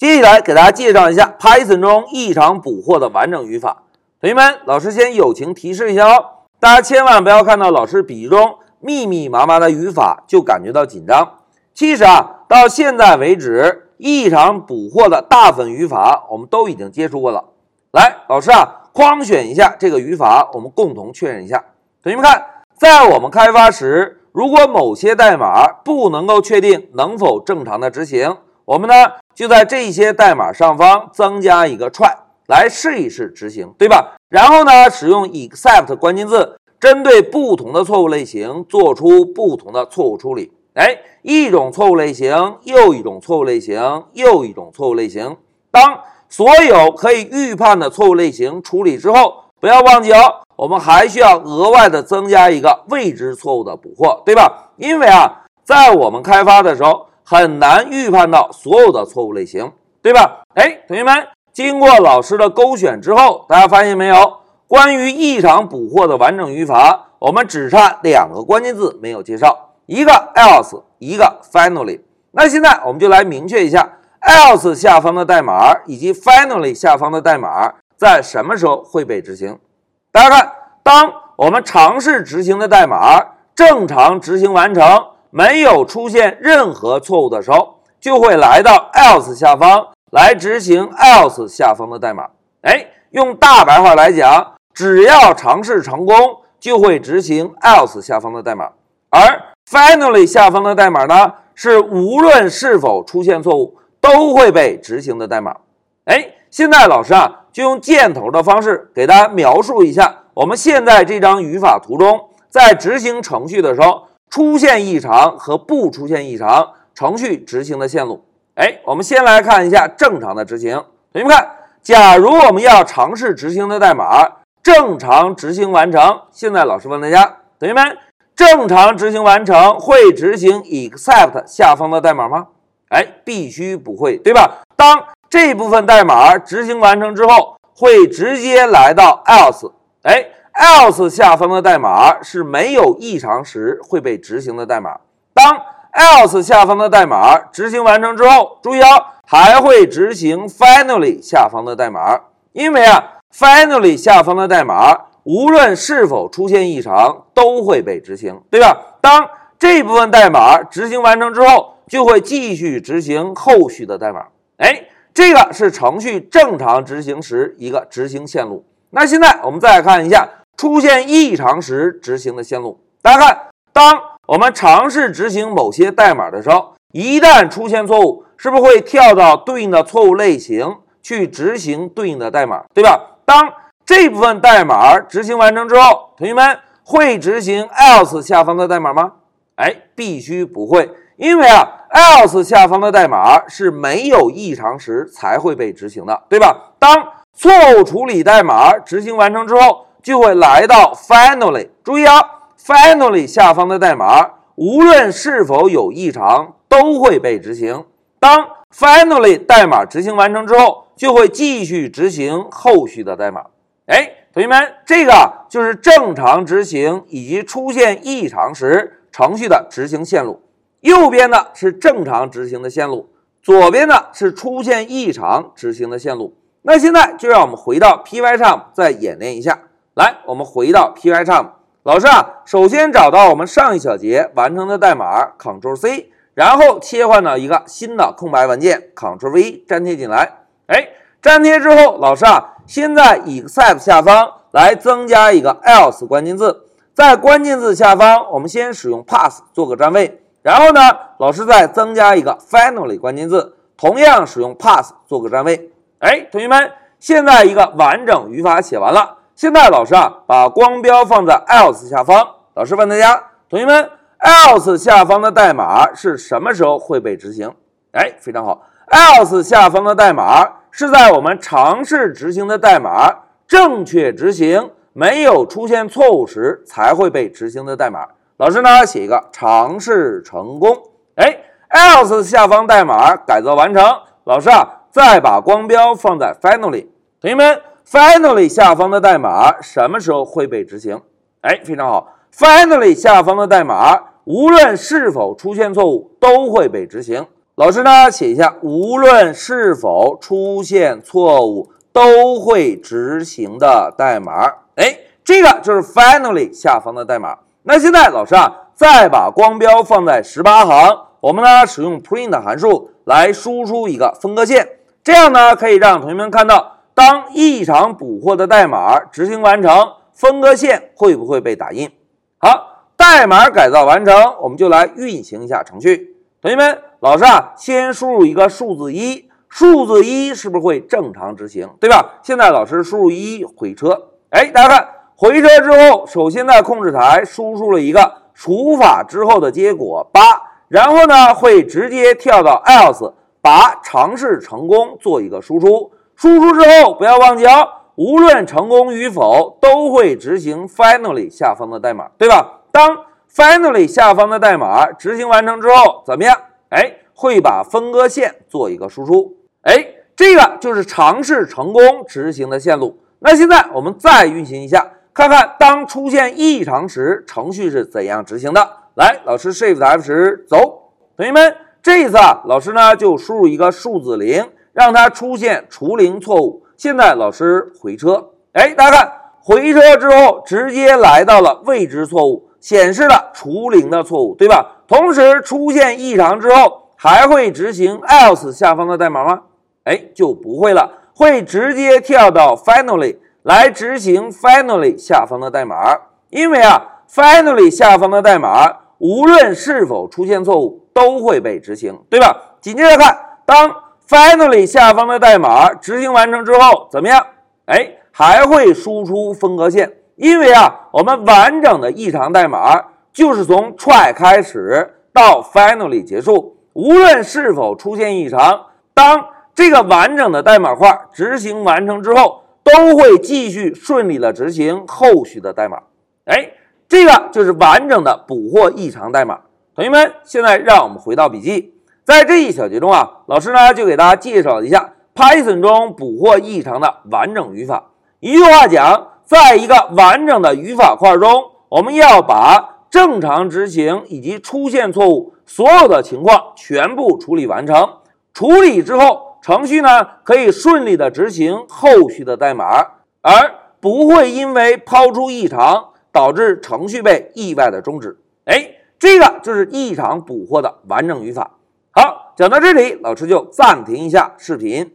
接下来给大家介绍一下 Python 中异常捕获的完整语法。同学们，老师先友情提示一下哦，大家千万不要看到老师笔记中密密麻麻的语法就感觉到紧张。其实啊，到现在为止，异常捕获的大部分语法我们都已经接触过了。来，老师啊，框选一下这个语法，我们共同确认一下。同学们看，在我们开发时，如果某些代码不能够确定能否正常的执行，我们呢就在这些代码上方增加一个 try 来试一试执行，对吧？然后呢，使用 except 关键字，针对不同的错误类型做出不同的错误处理。哎，一种错误类型，又一种错误类型，又一种错误类型。当所有可以预判的错误类型处理之后，不要忘记哦，我们还需要额外的增加一个未知错误的捕获，对吧？因为啊，在我们开发的时候很难预判到所有的错误类型，对吧？哎，同学们，经过老师的勾选之后，大家发现没有？关于异常捕获的完整语法，我们只差两个关键字没有介绍。一个 else，一个 finally。那现在我们就来明确一下 else 下方的代码以及 finally 下方的代码在什么时候会被执行。大家看，当我们尝试执行的代码正常执行完成，没有出现任何错误的时候，就会来到 else 下方来执行 else 下方的代码。哎，用大白话来讲，只要尝试成功，就会执行 else 下方的代码，而 Finally，下方的代码呢，是无论是否出现错误都会被执行的代码。哎，现在老师啊，就用箭头的方式给大家描述一下，我们现在这张语法图中，在执行程序的时候出现异常和不出现异常程序执行的线路。哎，我们先来看一下正常的执行。同学们看，假如我们要尝试执行的代码正常执行完成，现在老师问大家，同学们。正常执行完成会执行 except 下方的代码吗？哎，必须不会，对吧？当这部分代码执行完成之后，会直接来到 else。哎，else 下方的代码是没有异常时会被执行的代码。当 else 下方的代码执行完成之后，注意哦，还会执行 finally 下方的代码，因为啊，finally 下方的代码。无论是否出现异常，都会被执行，对吧？当这部分代码执行完成之后，就会继续执行后续的代码。哎，这个是程序正常执行时一个执行线路。那现在我们再来看一下出现异常时执行的线路。大家看，当我们尝试执行某些代码的时候，一旦出现错误，是不是会跳到对应的错误类型去执行对应的代码，对吧？当这部分代码执行完成之后，同学们会执行 else 下方的代码吗？哎，必须不会，因为啊，else 下方的代码是没有异常时才会被执行的，对吧？当错误处理代码执行完成之后，就会来到 finally。注意啊，finally 下方的代码无论是否有异常都会被执行。当 finally 代码执行完成之后，就会继续执行后续的代码。哎，同学们，这个就是正常执行以及出现异常时程序的执行线路。右边的是正常执行的线路，左边的是出现异常执行的线路。那现在就让我们回到 Py 上再演练一下。来，我们回到 Pycharm，老师啊，首先找到我们上一小节完成的代码，Ctrl C，然后切换到一个新的空白文件，Ctrl V 粘贴进来。哎，粘贴之后，老师啊。先在 except 下方来增加一个 else 关键字，在关键字下方，我们先使用 pass 做个占位，然后呢，老师再增加一个 finally 关键字，同样使用 pass 做个占位。哎，同学们，现在一个完整语法写完了。现在老师啊，把光标放在 else 下方。老师问大家，同学们，else 下方的代码是什么时候会被执行？哎，非常好，else 下方的代码。是在我们尝试执行的代码正确执行、没有出现错误时才会被执行的代码。老师呢，写一个尝试成功。哎，else 下方代码改造完成。老师啊，再把光标放在 finally。同学们，finally 下方的代码什么时候会被执行？哎，非常好，finally 下方的代码无论是否出现错误都会被执行。老师呢写一下，无论是否出现错误，都会执行的代码。哎，这个就是 finally 下方的代码。那现在老师啊，再把光标放在十八行，我们呢使用 print 函数来输出一个分割线，这样呢可以让同学们看到，当异常捕获的代码执行完成，分割线会不会被打印？好，代码改造完成，我们就来运行一下程序。同学们，老师啊，先输入一个数字一，数字一是不是会正常执行？对吧？现在老师输入一回车，哎，大家看。回车之后，首先在控制台输出了一个除法之后的结果八，然后呢会直接跳到 else，把尝试成功做一个输出。输出之后不要忘记哦，无论成功与否，都会执行 finally 下方的代码，对吧？当 finally 下方的代码执行完成之后，怎么样？哎，会把分割线做一个输出。哎，这个就是尝试成功执行的线路。那现在我们再运行一下。看看当出现异常时，程序是怎样执行的？来，老师 Shift F 十走。同学们，这一次啊，老师呢就输入一个数字零，让它出现除零错误。现在老师回车，哎，大家看，回车之后直接来到了未知错误，显示了除零的错误，对吧？同时出现异常之后，还会执行 else 下方的代码吗？哎，就不会了，会直接跳到 finally。来执行 finally 下方的代码，因为啊，finally 下方的代码无论是否出现错误都会被执行，对吧？紧接着看，当 finally 下方的代码执行完成之后，怎么样？哎，还会输出分割线，因为啊，我们完整的异常代码就是从 try 开始到 finally 结束，无论是否出现异常，当这个完整的代码块执行完成之后。都会继续顺利的执行后续的代码，哎，这个就是完整的捕获异常代码。同学们，现在让我们回到笔记，在这一小节中啊，老师呢就给大家介绍一下 Python 中捕获异常的完整语法。一句话讲，在一个完整的语法块中，我们要把正常执行以及出现错误所有的情况全部处理完成。处理之后。程序呢可以顺利的执行后续的代码，而不会因为抛出异常导致程序被意外的终止。哎，这个就是异常捕获的完整语法。好，讲到这里，老师就暂停一下视频。